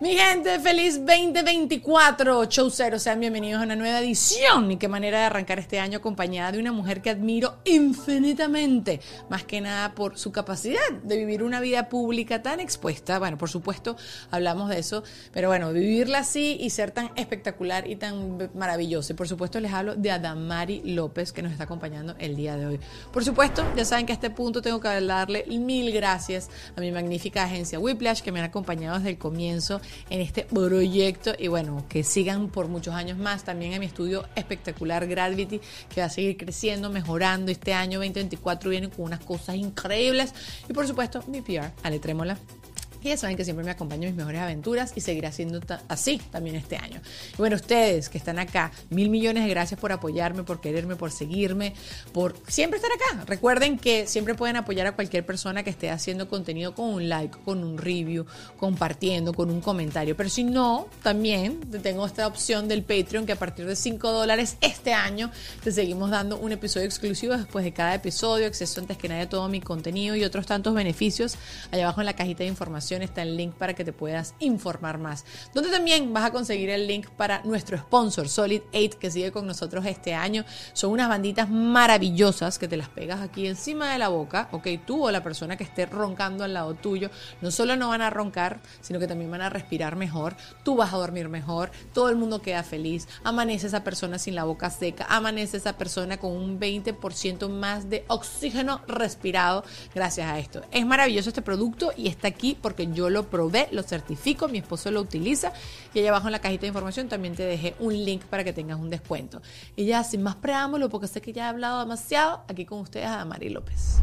Mi gente, feliz 2024, Show Cero, sean bienvenidos a una nueva edición. Y qué manera de arrancar este año acompañada de una mujer que admiro infinitamente, más que nada por su capacidad de vivir una vida pública tan expuesta, bueno, por supuesto hablamos de eso, pero bueno, vivirla así y ser tan espectacular y tan maravilloso. Y por supuesto les hablo de Adamari López que nos está acompañando el día de hoy. Por supuesto, ya saben que a este punto tengo que darle mil gracias a mi magnífica agencia Whiplash que me han acompañado desde el comienzo en este proyecto y bueno, que sigan por muchos años más. También a mi estudio espectacular Gravity, que va a seguir creciendo, mejorando. Este año 2024 viene con unas cosas increíbles. Y por supuesto, mi PR, Ale Trémola y ya saben que siempre me acompaña en mis mejores aventuras y seguirá siendo así también este año. Y bueno, ustedes que están acá, mil millones de gracias por apoyarme, por quererme, por seguirme, por siempre estar acá. Recuerden que siempre pueden apoyar a cualquier persona que esté haciendo contenido con un like, con un review, compartiendo, con un comentario. Pero si no, también tengo esta opción del Patreon que a partir de 5 dólares este año te seguimos dando un episodio exclusivo después de cada episodio, acceso antes que nadie a todo mi contenido y otros tantos beneficios. Allá abajo en la cajita de información está el link para que te puedas informar más. Donde también vas a conseguir el link para nuestro sponsor, Solid 8, que sigue con nosotros este año. Son unas banditas maravillosas que te las pegas aquí encima de la boca, ok, tú o la persona que esté roncando al lado tuyo, no solo no van a roncar, sino que también van a respirar mejor, tú vas a dormir mejor, todo el mundo queda feliz, amanece esa persona sin la boca seca, amanece esa persona con un 20% más de oxígeno respirado gracias a esto. Es maravilloso este producto y está aquí porque yo lo probé, lo certifico, mi esposo lo utiliza y allá abajo en la cajita de información también te dejé un link para que tengas un descuento. Y ya sin más preámbulo, porque sé que ya he hablado demasiado, aquí con ustedes a Mari López.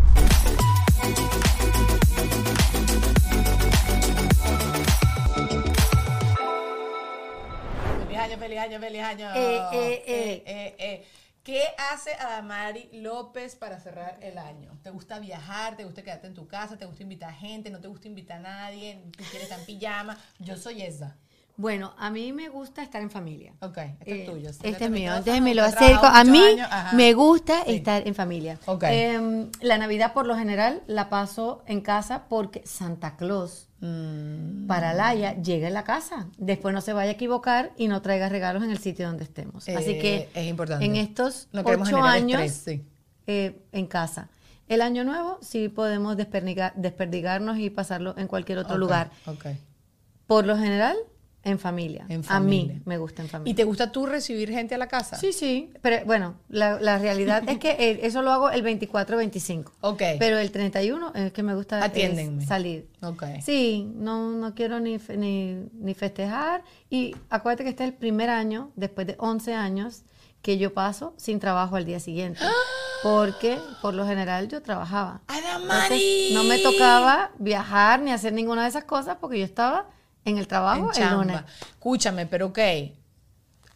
Feliz año, feliz año, feliz año. Eh, eh, eh. ¿Qué hace Adamari López para cerrar el año? ¿Te gusta viajar? ¿Te gusta quedarte en tu casa? ¿Te gusta invitar gente? ¿No te gusta invitar a nadie? ¿Tú quieres estar en pijama? Yo soy esa. Bueno, a mí me gusta estar en familia. Ok, este Eh, es tuyo. Este es mío. Entonces me lo acerco. A mí me gusta Sí. estar en familia. Ok. Em, la Navidad por lo general la paso en casa porque Santa Claus Mm. para Laia llega en la casa. Después no se vaya a equivocar y no traiga regalos en el sitio donde estemos. Así Eh, que es importante. en estos No ocho años estrés, sí. eh, en casa. El año nuevo sí podemos desperdigar- desperdigarnos y pasarlo en cualquier otro lugar. Ok. Por lo general, en familia. En A familia. mí me gusta en familia. ¿Y te gusta tú recibir gente a la casa? Sí, sí, pero bueno, la, la realidad es que eh, eso lo hago el 24-25. Ok. Pero el 31 es que me gusta es Atiéndenme. salir. Ok. Sí, no, no quiero ni, ni, ni festejar. Y acuérdate que este es el primer año, después de 11 años, que yo paso sin trabajo al día siguiente. Porque por lo general yo trabajaba. Entonces, no me tocaba viajar ni hacer ninguna de esas cosas porque yo estaba en el trabago En el lunes. Escúchame, pero ok.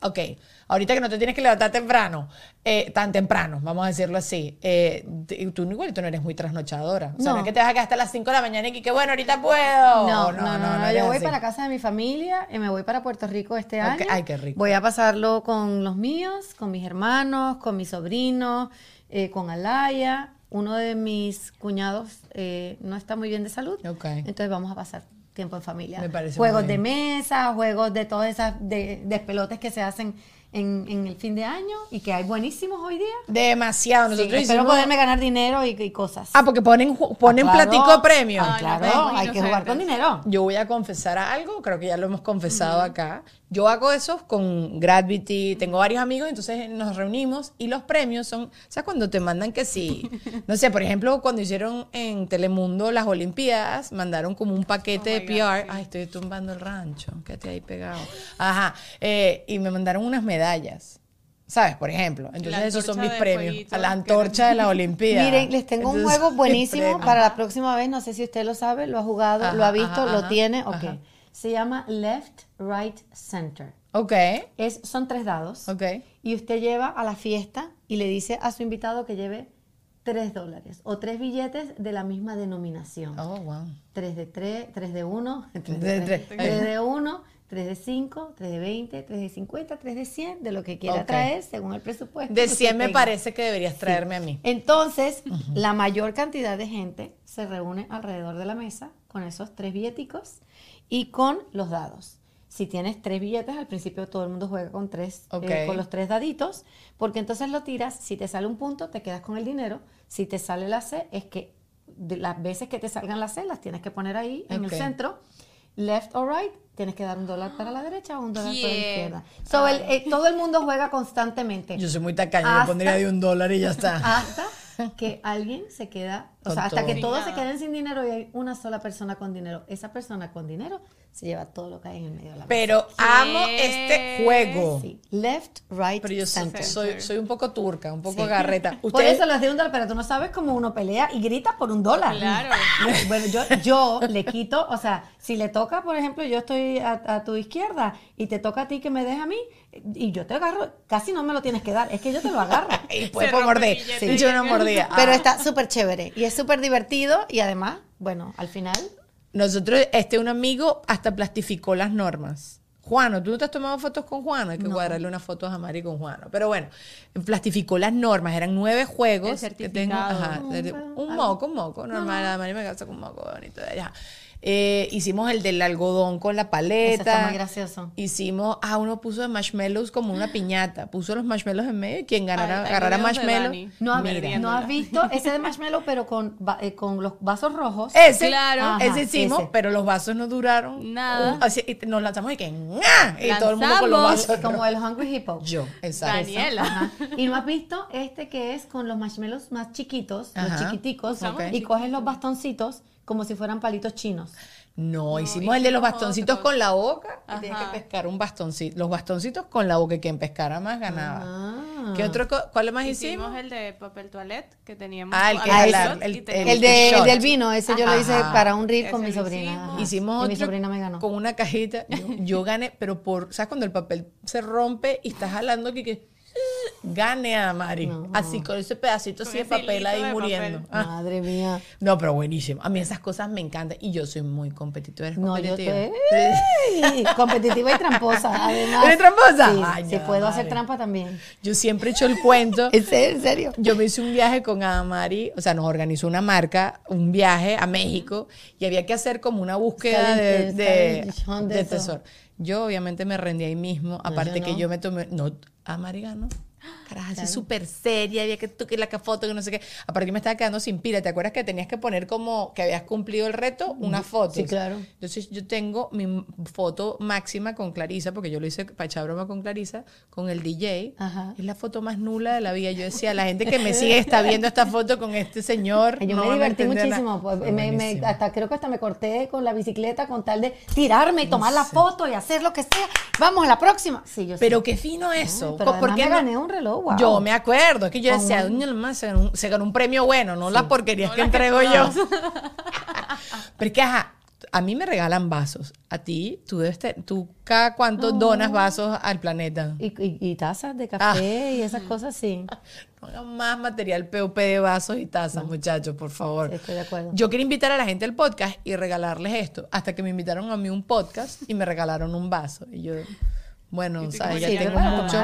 ok, ahorita que no te tienes que levantar temprano, eh, tan temprano, vamos a decirlo así, eh, tú igual tú no eres muy trasnochadora. O sea, no, No. es que te vas a quedar hasta las 5 de la mañana y que bueno, ahorita puedo. No, no, no, no, eres yo voy así. para casa de mi familia y me voy para Puerto Rico este año. ay, qué rico. Voy a pasarlo con los míos, con mis hermanos, con mis sobrinos, eh, con Alaya. Uno de mis cuñados eh, no está muy bien de salud. Ok. Entonces vamos a pasar tiempo en familia. Me parece juegos muy de mesa, juegos de todas esas de, despelotes que se hacen en, en el fin de año y que hay buenísimos hoy día. Demasiado. Sí, Nosotros espero hicimos- poderme ganar dinero y, y cosas. Ah, porque ponen, ponen Ah, claro. platico premio. Ah, claro, no, hay que jugar con dinero. Yo voy a confesar algo, creo que ya lo hemos confesado acá. Yo hago eso con Gravity, tengo varios amigos, entonces nos reunimos y los premios son, ¿sabes cuando te mandan que sí? No sé, por ejemplo, cuando hicieron en Telemundo las Olimpiadas, mandaron como un paquete Oh de PR. God, sí. Ay, estoy tumbando el rancho, quédate ahí pegado. Ajá, eh, y me mandaron unas medallas. ¿Sabes? Por ejemplo. Entonces, esos son mis premios. fueguito, A la que antorcha de la Olimpiada. Miren, les tengo un juego buenísimo para la próxima vez. No sé si usted lo sabe, lo ha jugado, lo ha visto, ajá, lo ajá, tiene. Ok. Se llama Left, Right, Center. Ok, Es, son tres dados. ok. Y usted lleva a la fiesta y le dice a su invitado que lleve tres dólares o tres billetes de la misma denominación. Oh, wow. Tres de tres, tres de uno, tres De de tres. tres, tres de uno, tres de cinco, tres de veinte, tres de cincuenta, tres de cien, de lo que quiera traer según el presupuesto. De 100 me tenga. parece que deberías traerme a mí. Entonces, la mayor cantidad de gente se reúne alrededor de la mesa con esos tres billeticos y con los dados. Si tienes tres billetes, al principio todo el mundo juega con tres, eh, con los tres daditos, porque entonces lo tiras, si te sale un punto, te quedas con el dinero, si te sale la C, es que de las veces que te salgan las C, las tienes que poner ahí en el centro, left or right, tienes que dar un dólar para la derecha o un dólar para la izquierda. So, el- eh, todo el mundo juega constantemente. Yo soy muy tacaño, yo Hasta- pondría de un dólar y ya está. hasta que alguien se queda, o sea, hasta que Sin todos se queden sin dinero y hay una sola persona con dinero. Esa persona con dinero se lleva todo lo que hay en el medio de la mesa. Pero amo este juego. Sí. Left, right, Pero yo soy, center. soy, soy un poco turca, un poco Sí. garreta. Por Ustedes- eso les di un dólar, pero tú no sabes cómo uno pelea y grita por un dólar. Claro. Bueno, yo, yo le quito, o sea, si le toca, por ejemplo, yo estoy a, a tu izquierda y te toca a ti que me des a mí, y yo te agarro, casi no me lo tienes que dar, es que yo te lo agarro. Y rompe morder. Sí. Yo no mordía. Pero Ah. está súper chévere y es súper divertido y además, bueno, al final Nosotros, este, un amigo hasta plastificó las normas. Juano, ¿tú no te has tomado fotos con Juano? Hay que guardarle unas fotos a Mari con Juano. Pero bueno, plastificó las normas. Eran nueve juegos. El que tengo- ajá, un algo. moco, un moco. Normal, la Mari me casa con un moco bonito de allá. Eh, hicimos el del algodón con la paleta. Eso está muy gracioso. Hicimos, ah, uno puso de marshmallows como una piñata. Puso los marshmallows en medio y quien ganara, Ay, agarrara videos de marshmallow. Dani. no, no has visto ese de marshmallow, pero con, eh, con los vasos rojos. Ese, Claro. Ajá, ese hicimos, ese. pero los vasos no duraron. Nada. Así, y nos lanzamos y que ¡ngah! Y todo el mundo con los vasos. como el Hungry Hippo. Yo, exacto. Daniela. Ajá. Y no has visto este que es con los marshmallows más chiquitos, Ajá. los chiquiticos, Usamos y coges los bastoncitos como si fueran palitos chinos. No, hicimos el de los bastoncitos con la boca. Y tienes que pescar un bastoncito. Los bastoncitos con la boca y quien pescara más ganaba. Ah. ¿Qué otro? ¿Cuál más hicimos? Hicimos el de papel toilette que teníamos. Ah, el que shot el- el- teníamos- El, de, shot. el del vino, ese yo lo hice para un reel con mi sobrina. hicimos. y otro mi sobrina me ganó. con una cajita. Yo, yo gané, pero por, ¿sabes? Cuando el papel se rompe y estás jalando que, que gane a Mari. No. Así con ese pedacito así de papel ahí de muriendo. papel. Ah. Madre mía. No, pero buenísimo. A mí esas cosas me encantan y yo soy muy competitiva. ¿Eres No, yo competitiva? estoy competitiva y tramposa, además. ¿Eres tramposa? Sí, Ay, sí puedo hacer trampa también. Yo siempre he hecho el cuento. ¿En serio? ¿En serio? Yo me hice un viaje con Amari, o sea, nos organizó una marca, un viaje a México y había que hacer como una búsqueda de, de, tesoro. Yo obviamente me rendí ahí mismo, aparte yo que yo me tomé, no, Amari ganó. Carajo, así súper seria, había que tú que la que foto, que no sé qué. Aparte yo me estaba quedando sin pila, ¿te acuerdas que tenías que poner como que habías cumplido el reto? Una foto. Sí, claro. Entonces yo tengo mi foto máxima con Clarisa, porque yo lo hice para echar broma con Clarisa, con el DJ. Ajá. Es la foto más nula de la vida. Yo decía, la gente que me sigue está viendo esta foto con este señor. Yo no me divertí muchísimo. pues, me- me- hasta creo que hasta me corté con la bicicleta con tal de tirarme y tomar la foto y hacer lo que sea. Vamos a la próxima. Sí, yo Pero sí. qué fino eso. Pero Co- ¿por además qué me no- gané un reloj, wow. Yo me acuerdo, es que yo Con decía, un- "Doña Alma, se ganó, un- se ganó un premio bueno, no las porquerías No que entrego yo. Pero es que, ajá, a mí me regalan vasos. A ti, tú debes te- tú cada cuánto donas vasos al planeta. Y, y- y tazas de café y esas cosas, sí. No hagan más material POP de vasos y tazas, muchachos, por favor. Sí, estoy de acuerdo. Yo quería invitar a la gente al podcast y regalarles esto, hasta que me invitaron a mí un podcast y me regalaron un vaso. Y yo, bueno, ¿sabes? como Ya tengo muchos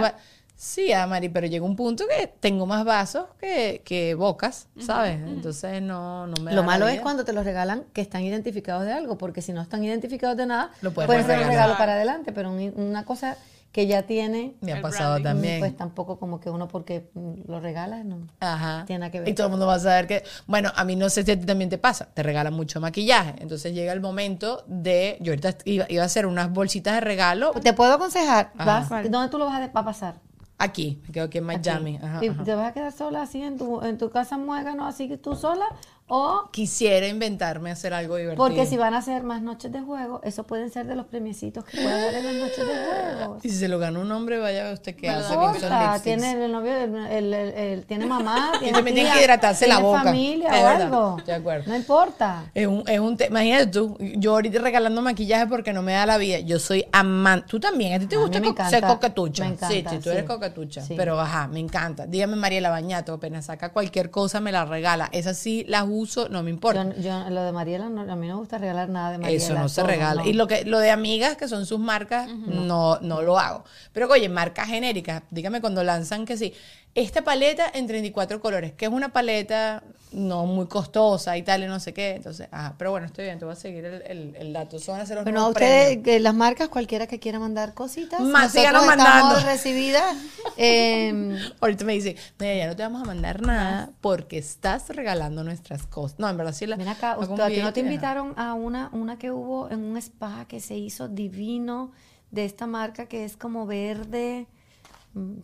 Sí, Amari, pero llega un punto que tengo más vasos que, que bocas, ¿sabes? Entonces no, no me da Lo la malo es cuando te los regalan que están identificados de algo, porque si no están identificados de nada, Lo puedes puede ser un regalo para adelante, pero un- una cosa que ya tiene, Me ha pasado branding. también. pues tampoco como que uno porque lo regalas, no. Ajá. Tiene que ver. Y todo el mundo va a saber que, bueno, a mí no sé si a ti también te pasa, te regalan mucho maquillaje. Entonces llega el momento de, yo ahorita iba, iba a hacer unas bolsitas de regalo Te puedo aconsejar, vas, ¿dónde tú lo vas a, de- a pasar? Aquí, me quedo aquí en Miami. Aquí. Ajá, ¿Y ajá. te vas a quedar sola así en tu, en tu casa muégano, así que tú sola? O Quisiera inventarme hacer algo divertido. porque si van a hacer más noches de juego, eso pueden ser de los premiecitos que pueden dar en las noches de juego. Y si se lo gana un hombre, vaya a ver usted qué hace tiene el novio, el, el- el- el- tiene mamá, Y tiene también tiene que hidratarse la tiene boca. familia Es o verdad, algo. de acuerdo. No importa. Es un, es un te- Imagínate tú, yo ahorita regalando maquillaje porque no me da la vida. Yo soy amante. Tú también, a ti te A mí gusta me co- encanta, ser coquetucha. me sí, encanta, sí, tú eres sí. coquetucha. Sí. Pero ajá, me encanta. Dígame Mariela Bañato, apenas saca cualquier cosa, me la regala. Esas sí las uso, no me importa. Yo, yo- lo de Mariela, no, a mí no me gusta regalar nada de Mariela. Eso no se regala. no. Y lo que lo de amigas, que son sus marcas, no, no lo hago. Pero oye, marcas genéricas, dígame cuando lanzan que sí, esta paleta en 34 colores, que es una paleta no muy costosa y tal, y no sé qué. Entonces, ah, pero bueno, estoy bien, te voy a seguir el, el, el dato. Eso van a ser los Bueno, a nuevos ustedes, que las marcas, cualquiera que quiera mandar cositas, Más, nosotros síganos estamos mandando. recibidas. eh, Ahorita me dice, mira, ya no te vamos a mandar nada porque estás regalando nuestras cosas. No, en verdad sí la. Ven acá, usted- ¿a ti no te invitaron a una, una que hubo en un spa que se hizo divino de esta marca que es como verde,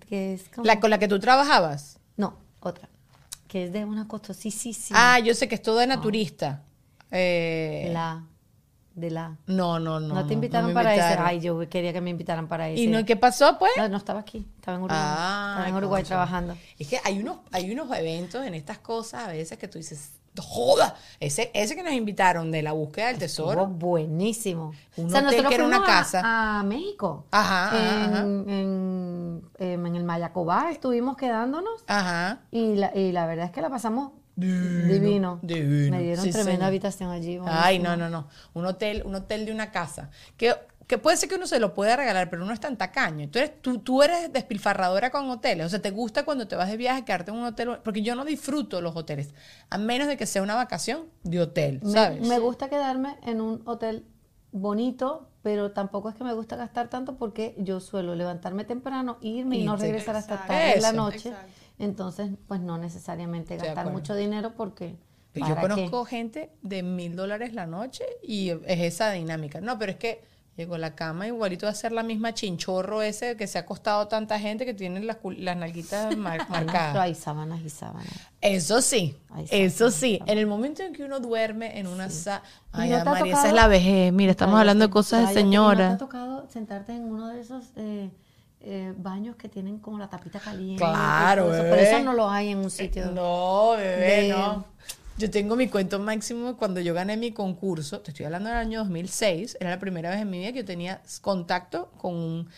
que es como... La con la que tú trabajabas. No, otra, que es de una costosísima. Ah, yo sé que es todo de naturista. Eh, La, de la... No, no, no. No, te invitaron para ese. invitaron. Ay, yo quería que me invitaran para ese. ¿Y no, qué pasó, pues? No, no estaba aquí, estaba en Uruguay. Ah, estaba en Uruguay concha. trabajando. Es que hay unos, hay unos eventos en estas cosas a veces que tú dices, joda, ese, ese que nos invitaron de la búsqueda del Estuvo tesoro. buenísimo. Un hotel que era una casa. A, México. Ajá, ajá, en, ajá. En, em, en el Mayacobá estuvimos quedándonos Ajá. y la, y la verdad es que la pasamos divino. divino. Me dieron Sí, tremenda señor. habitación allí. Ay, no, no, no. Un hotel, un hotel de una casa. Que, que puede ser que uno se lo pueda regalar, pero uno es tan tacaño. Tú eres, tú, tú eres despilfarradora con hoteles. O sea, te gusta cuando te vas de viaje quedarte en un hotel. Porque yo no disfruto los hoteles. A menos de que sea una vacación de hotel, ¿sabes? me gusta quedarme en un hotel bonito, pero tampoco es que me gusta gastar tanto porque yo suelo levantarme temprano, irme y, no regresar hasta Exacto. tarde en la noche. Exacto. Entonces, pues no necesariamente gastar mucho dinero porque... Pero Yo conozco gente de mil dólares la noche y es esa dinámica. No, pero es que llegó a la cama igualito va a ser la misma chinchorro ese que se ha costado tanta gente que tiene las, las nalguitas mar- marcadas. hay sábanas y sábanas. Eso sí, Ay, sí, eso sí, sí. sí. En el momento en que uno duerme en una sala... Ay, ¿Y no María, esa tocado? es la vejez. Mira, estamos hablando de cosas de. ¿Y ¿No te señora. ha tocado sentarte en uno de esos eh, eh, baños que tienen como la tapita caliente? Claro, eso? Pero eso no lo hay en un sitio. No, bebé, de- no. Yo tengo mi cuento máximo cuando yo gané mi concurso, te estoy hablando del año 2006, era la primera vez en mi vida que yo tenía contacto con un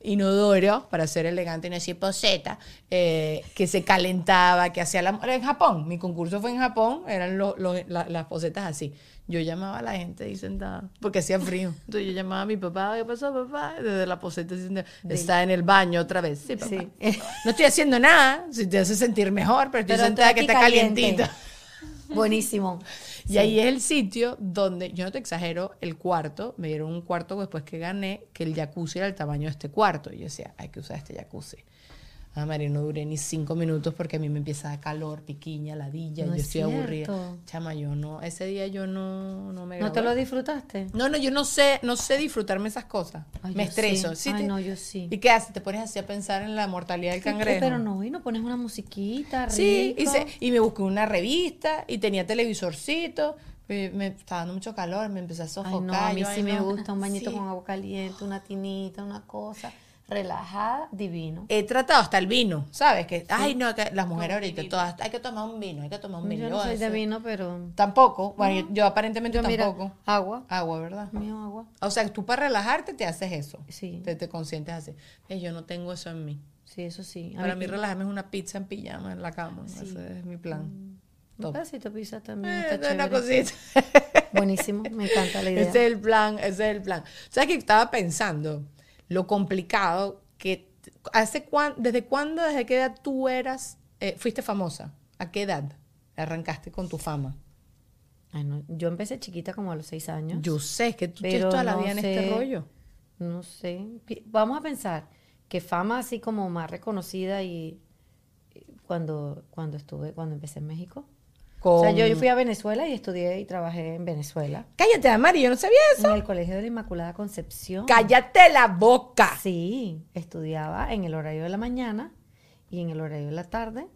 inodoro para ser elegante y no decir poseta, eh, que se calentaba, que hacía la... En Japón, mi concurso fue en Japón, eran la- las posetas así. Yo llamaba a la gente ahí sentada, porque hacía frío. Entonces yo llamaba a mi papá, ¿qué pasó, papá? Desde la poseta está en el baño otra vez. Sí, papá. Sí. No estoy haciendo nada, si te hace sentir mejor, pero estoy Pero sentada que está caliente. calientita. Buenísimo. Y ahí es el sitio donde, yo no te exagero, el cuarto, me dieron un cuarto después que gané, que el jacuzzi era el tamaño de este cuarto. Y yo decía, hay que usar este jacuzzi. Ah, María, no duré ni cinco minutos porque a mí me empieza a dar calor, piquiña, ladilla, No yo es estoy aburrida. Chama, yo no, ese día yo no, no me ¿No te lo disfrutaste? No, no, yo no sé, no sé disfrutarme esas cosas. Ay, me estreso. sí. Sí Ay, te- no, yo sí. ¿Y qué haces? Te pones así a pensar en la mortalidad del cangrejo. Pero no, y no pones una musiquita Sí, rico. hice- y me busqué una revista y tenía televisorcito. Me, estaba dando mucho calor, me empecé a Ay, sofocar. no, a mí yo, sí ay, me no, gusta un bañito sí. con agua caliente, una tinita, una cosa relajada, divino. He tratado hasta el vino, ¿sabes? Que, ay, no, que las mujeres ahorita todas, hay que tomar un vino, hay que tomar un vino. Yo no soy de vino, pero Tampoco. Bueno, yo, yo aparentemente yo mira, tampoco. agua, Agua, ¿verdad? mío agua. O sea, tú para relajarte te haces eso. Sí. Te, te consientes así. Eh, yo no tengo eso en mí. Sí, eso sí. A Para mí mí- relajarme es una pizza en pijama en la cama. Ese es mi plan. un Top. pedacito de pizza también Eh, está una cosita. Buenísimo, me encanta la idea. Ese es el plan, ese es el plan. ¿Sabes que estaba pensando lo complicado que hace cuán, desde cuándo, desde qué edad tú eras, eh, fuiste famosa? ¿A qué edad arrancaste con tu fama? Ay, no, Yo empecé chiquita como a los seis años. Yo sé que tú tienes toda la vida en este rollo. No sé. Vamos a pensar que fama así como más reconocida y cuando, cuando estuve, cuando empecé en México. O sea, yo, yo fui a Venezuela y estudié y trabajé en Venezuela. Cállate, Amari, yo no sabía eso. En el Colegio de la Inmaculada Concepción. Cállate la boca. Sí, estudiaba en el horario de la mañana y en el horario de la tarde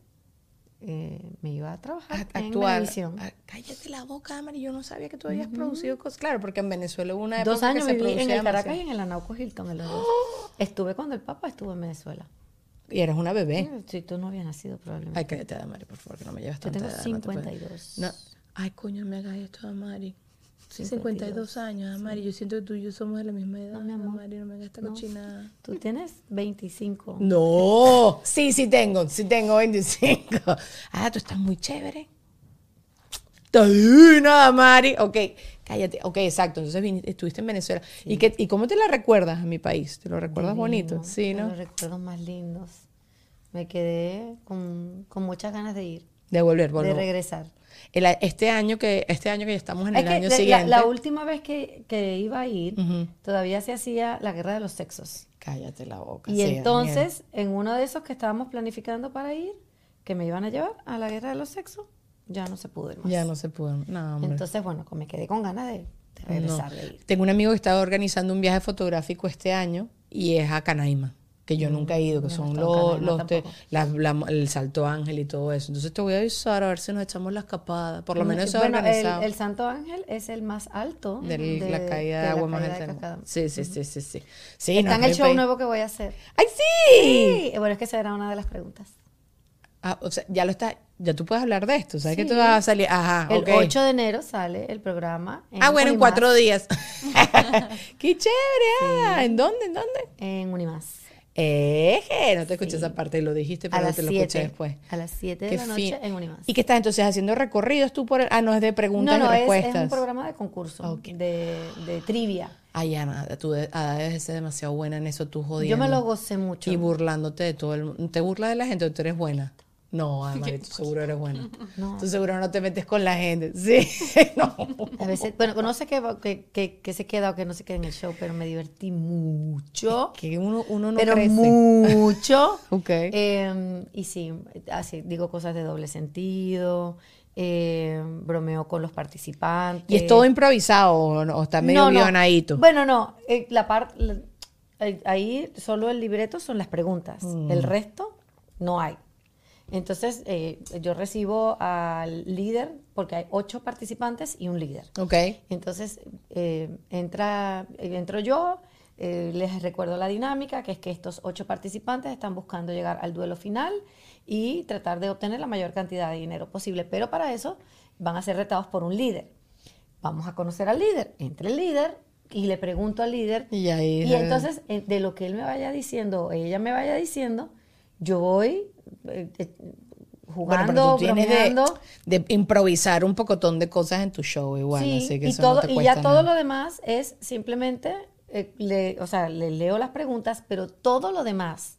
eh, me iba a trabajar A- en actuar. Venevisión. Ah, Cállate la boca, Amari. Yo no sabía que tú habías producido cosas. Claro, porque en Venezuela hubo una Dos época años que se viví en el Caracas y en el Anauco Hilton. dos. Estuve cuando el Papa estuvo en Venezuela. Y eres una bebé. Si tú no habías nacido probablemente. Ay, cállate, Amari, por favor, que no me llevas Yo tanta tengo edad, no te puedo- 52. No. Ay, coño, me hagas esto, Amari. 52, 52 años, Amari. Yo siento que tú y yo somos de la misma edad. No, mi amor. Amari, no me hagas esta No. cochinada. Tú tienes 25. No, sí, sí tengo, sí tengo 25. Ah, tú estás muy chévere. Está divina, Mari. Ok, cállate. Ok, exacto. Entonces estuviste en Venezuela. ¿Y, qué, ¿Y cómo te la recuerdas a mi país? ¿Te lo recuerdas bonito? Sí, de ¿no? Los recuerdos más lindos. Me quedé con, con muchas ganas de ir, De volver, de volver. regresar. El- este año que este año que estamos en Es el que año la- siguiente. La, última vez que, que iba a ir, Ujú. todavía se hacía la guerra de los sexos. Cállate la boca. Y sí, entonces, en uno de esos que estábamos planificando para ir, que me iban a llevar a la guerra de los sexos, ya no se pudo ir más. Ya no se pudo. No, hombre. Entonces, bueno, me quedé con ganas de, de regresar, No. de ir. Tengo un amigo que está organizando un viaje fotográfico este año y es a Canaima, que yo nunca he ido, que Mm, son los, los te- la- la- el Salto Ángel y todo eso. Entonces te voy a avisar a ver si nos echamos la escapada. Por lo menos eso bueno, el, organizado. el Santo Ángel es el más alto de de, la caída de, agua más alta. Sí, sí, sí, sí, sí. sí Está no, en el show país. nuevo que voy a hacer. ¡Ay, sí! Sí, bueno, es que esa era una de las preguntas. Ah, o sea, ya lo está, ya tú puedes hablar de esto. ¿Sabes que Sí. tú vas a salir? Ajá, El ok. 8 de enero sale el programa. Ah, bueno, en cuatro días. ¡Qué chévere! ah, ¿En dónde? ¿En dónde? En Unimás. Eje, no te escuché esa parte, lo dijiste, pero las te lo escuché 7. después. A las 7 de la fin. noche en Unimás. ¿Y qué estás entonces haciendo recorridos tú por el... Ah, no, es de preguntas no, no, y es, respuestas. es un programa de concurso, de, de trivia. Ay, Ana, tú de- debes ser demasiado buena en eso, tú jodiendo. Yo me lo gocé mucho. Y burlándote de todo el mundo. ¿Te burlas de la gente o tú eres buena? No, Ana, tú seguro eres buena. No. Tú seguro no te metes con la gente. Sí, no. A veces, bueno, no sé qué, se queda o qué no se queda en el show, pero me divertí mucho. Que uno, uno no pero crece. mucho. Ok. Eh, y sí, así digo cosas de doble sentido, eh, bromeo con los participantes. ¿Y es todo improvisado o, no? ¿O está medio guionadito? Bueno, no, eh, la parte ahí solo el libreto son las preguntas, Mm. el resto no hay. Entonces eh, yo recibo al líder porque hay ocho participantes y un líder. Ok. Entonces eh, entra, eh, entro yo, eh, les recuerdo la dinámica, que es que estos ocho participantes están buscando llegar al duelo final y tratar de obtener la mayor cantidad de dinero posible. Pero para eso van a ser retados por un líder. Vamos a conocer al líder. Entre el líder y le pregunto al líder. Y ahí- Y entonces, de lo que él me vaya diciendo, o ella me vaya diciendo, yo voy eh, Bueno, jugando, pero tú tienes de, de improvisar un pocotón de cosas en tu show igual, Sí, así que y, eso no te y ya todo lo demás es simplemente, eh, le, o sea, le leo las preguntas, pero todo lo demás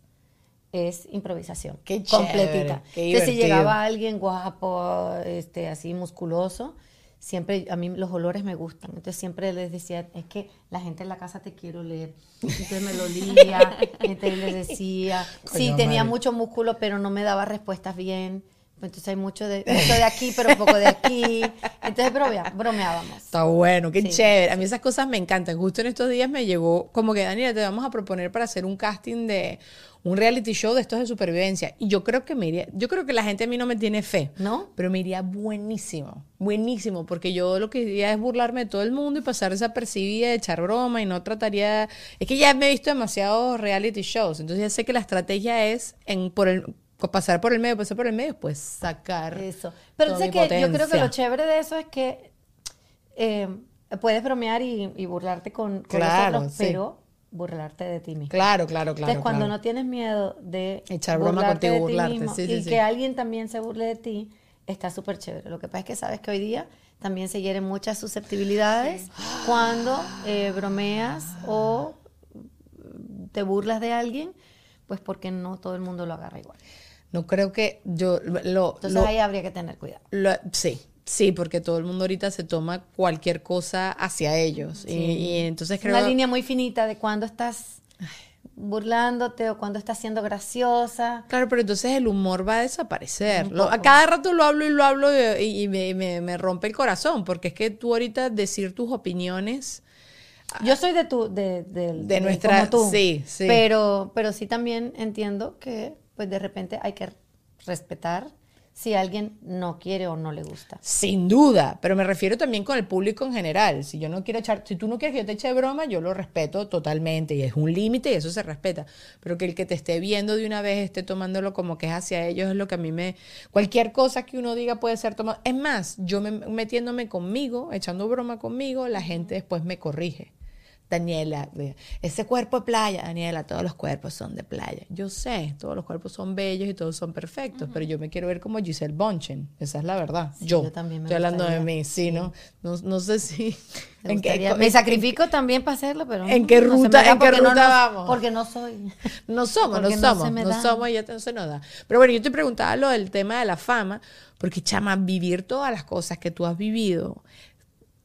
es improvisación. Qué chévere, completita. qué Entonces, si llegaba alguien guapo, este, así musculoso, siempre a mí los olores me gustan. Entonces siempre les decía, es que la gente en la casa te quiero leer. Entonces me lo olía, entonces les decía, sí, tenía mucho músculo, pero no me daba respuestas bien. Entonces hay mucho de, mucho de aquí, pero un poco de aquí. Entonces bromea- bromeábamos. Está bueno, qué Sí, chévere. A mí esas cosas me encantan. Justo en estos días me llegó como que, Daniela, te vamos a proponer para hacer un casting de un reality show de estos de supervivencia. Y yo creo que me iría, yo creo que la gente a mí no me tiene fe. ¿No? Pero me iría buenísimo, buenísimo, porque yo lo que diría es burlarme de todo el mundo y pasar desapercibida, echar broma y no trataría... Es que ya me he visto demasiados reality shows, entonces ya sé que la estrategia es en por el pasar por el medio, pasar por el medio, pues sacar Eso. Pero mi que yo creo que lo chévere de eso es que eh, puedes bromear y, y burlarte con, con Claro, otros, sí. pero burlarte de ti mismo. Claro, claro, claro. Entonces, cuando no tienes miedo de Echar broma contigo, burlarte, mismo sí, sí, y que alguien también se burle de ti, está súper chévere. Lo que pasa es que sabes que hoy día también se hieren muchas susceptibilidades cuando eh, bromeas o te burlas de alguien, pues porque no todo el mundo lo agarra igual. No creo que yo lo, Entonces lo- ahí habría que tener cuidado. lo- sí, sí, porque todo el mundo ahorita se toma cualquier cosa hacia ellos. Y, y entonces creo Una línea muy finita de cuando estás burlándote o cuando estás siendo graciosa. Claro, pero entonces el humor va a desaparecer. Lo- a cada rato lo hablo y lo hablo y, y me, me- me rompe el corazón, porque es que tú ahorita decir tus opiniones, Yo soy de tu, de, de, Ah. De nuestra- como tú, sí, sí. Pero, pero sí también entiendo que, pues de repente hay que respetar si alguien no quiere o no le gusta. sin duda, pero me refiero también con el público en general. Si yo no quiero echar, si tú no quieres que yo te eche broma, yo lo respeto totalmente y es un límite y eso se respeta. Pero que el que te esté viendo de una vez esté tomándolo como que es hacia ellos es lo que a mí me cualquier cosa que uno diga puede ser tomado. Es más, yo me, metiéndome conmigo, echando broma conmigo, la gente después me corrige. Daniela, ese cuerpo de playa, Daniela, todos los cuerpos son de playa. Yo sé, todos los cuerpos son bellos y todos son perfectos, pero yo me quiero ver como Giselle Bonchen, esa es la verdad. Sí, yo, yo también me estoy hablando de gustaría, mí, sí, ¿no? ¿no? No sé si... Me, en qué- en- me en- sacrifico también para hacerlo, pero ¿En no, qué no ruta- da en qué no ruta nos- vamos? Porque no soy. No somos, no Porque no somos, no somos y ya no se nos da. Pero bueno, yo te preguntaba lo del tema de la fama, porque chama, vivir todas las cosas que tú has vivido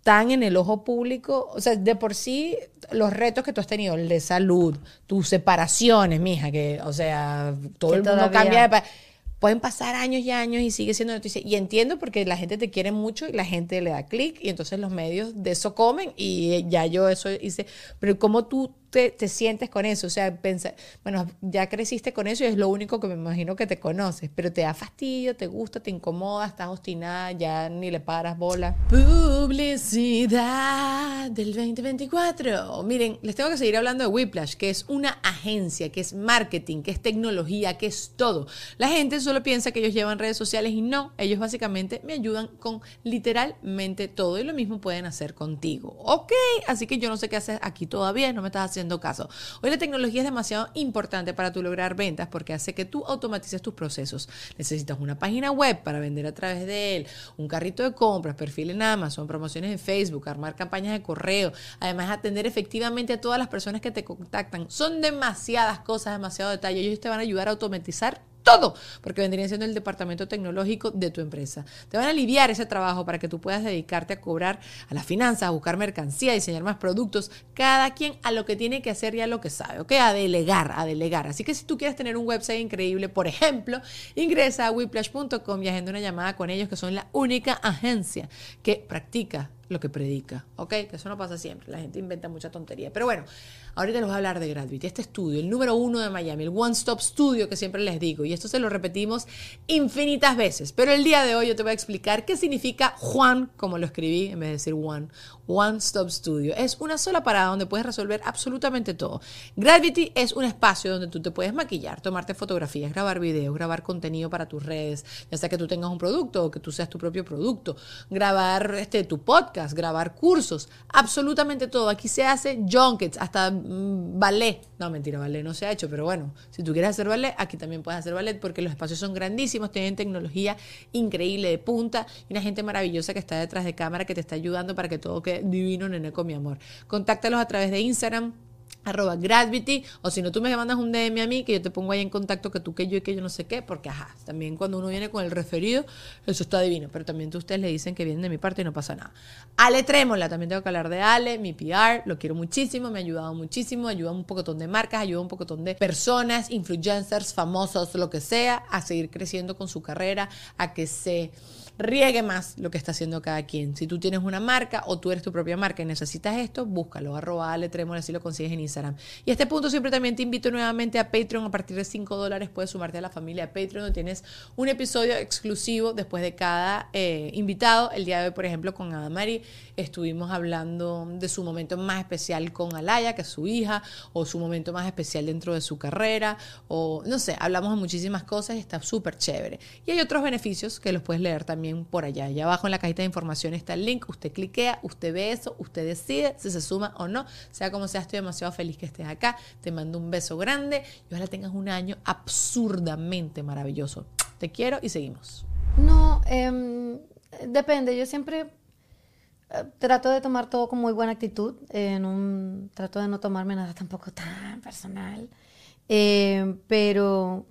tan en el ojo público, o sea, de por sí los retos que tú has tenido, el de salud, tus separaciones, mija, que, o sea, todo el mundo todavía- cambia de pa- Pueden pasar años y años y sigue siendo noticia. Y entiendo porque la gente te quiere mucho y la gente le da clic y entonces los medios de eso comen y ya yo eso hice. Pero ¿cómo tú te, te sientes con eso? O sea, pensa, bueno, ya creciste con eso y es lo único que me imagino que te conoces, pero te da fastidio, te gusta, te incomoda, estás obstinada, ya ni le paras bola. Publicidad del 2024. Miren, les tengo que seguir hablando de Whiplash, que es una agencia, que es marketing, que es tecnología, que es todo. La gente solo piensa que ellos llevan redes sociales y no, ellos básicamente me ayudan con literalmente todo y lo mismo pueden hacer contigo. Ok, así que yo no sé qué haces aquí todavía, no me estás haciendo caso. Hoy la tecnología es demasiado importante para tu lograr ventas porque hace que tú automatices tus procesos. Necesitas una página web para vender a través de él, un carrito de compras, perfil en Amazon, promociones en Facebook, armar campañas de correo, además atender efectivamente a todas las personas que te contactan. Son demasiadas cosas, demasiado detalle. Ellos te van a ayudar a automatizar todo, porque vendrían siendo el departamento tecnológico de tu empresa. Te van a aliviar ese trabajo para que tú puedas dedicarte a cobrar a las finanzas, a buscar mercancía, a diseñar más productos, cada quien a lo que tiene que hacer y a lo que sabe, ¿ok? A delegar, a delegar. Así que si tú quieres tener un website increíble, por ejemplo, ingresa a whiplash.com y agenda una llamada con ellos, que son la única agencia que practica lo que predica, ¿ok? Que eso no pasa siempre, la gente inventa mucha tontería. Pero bueno, ahorita les voy a hablar de Gravity, este estudio, el número uno de Miami, el One Stop Studio que siempre les digo, y esto se lo repetimos infinitas veces, pero el día de hoy yo te voy a explicar qué significa Juan, como lo escribí en vez de decir One, One Stop Studio. Es una sola parada donde puedes resolver absolutamente todo. Gravity es un espacio donde tú te puedes maquillar, tomarte fotografías, grabar videos, grabar contenido para tus redes, ya sea que tú tengas un producto o que tú seas tu propio producto, grabar este, tu podcast, grabar cursos, absolutamente todo. Aquí se hace junkets, hasta mm, ballet. No, mentira, ballet no se ha hecho, pero bueno, si tú quieres hacer ballet, aquí también puedes hacer ballet porque los espacios son grandísimos, tienen tecnología increíble de punta y una gente maravillosa que está detrás de cámara que te está ayudando para que todo quede divino, nene, con mi amor. Contáctalos a través de Instagram arroba gravity o si no tú me mandas un DM a mí que yo te pongo ahí en contacto que tú que yo y que yo no sé qué porque ajá también cuando uno viene con el referido eso está divino pero también tú ustedes le dicen que vienen de mi parte y no pasa nada. Ale Trémola también tengo que hablar de Ale mi PR lo quiero muchísimo me ha ayudado muchísimo ayuda un pocotón de marcas ayuda un pocotón de personas influencers famosos lo que sea a seguir creciendo con su carrera a que se riegue más lo que está haciendo cada quien. Si tú tienes una marca o tú eres tu propia marca y necesitas esto, búscalo, arroba Ale Tremor, así lo consigues en Instagram. Y a este punto siempre también te invito nuevamente a Patreon. A partir de 5 dólares puedes sumarte a la familia de Patreon, donde tienes un episodio exclusivo después de cada eh, invitado. El día de hoy, por ejemplo, con Adamari estuvimos hablando de su momento más especial con Alaya, que es su hija, o su momento más especial dentro de su carrera, o no sé, hablamos de muchísimas cosas y está súper chévere. Y hay otros beneficios que los puedes leer también por allá. Allá abajo en la cajita de información está el link. Usted cliquea, usted ve eso, usted decide si se suma o no. Sea como sea, estoy demasiado feliz que estés acá. Te mando un beso grande y ojalá tengas un año absurdamente maravilloso. Te quiero y seguimos. No, em, depende. Yo siempre eh, trato de tomar todo con muy buena actitud. un, trato de no tomarme nada tampoco tan personal. Em, pero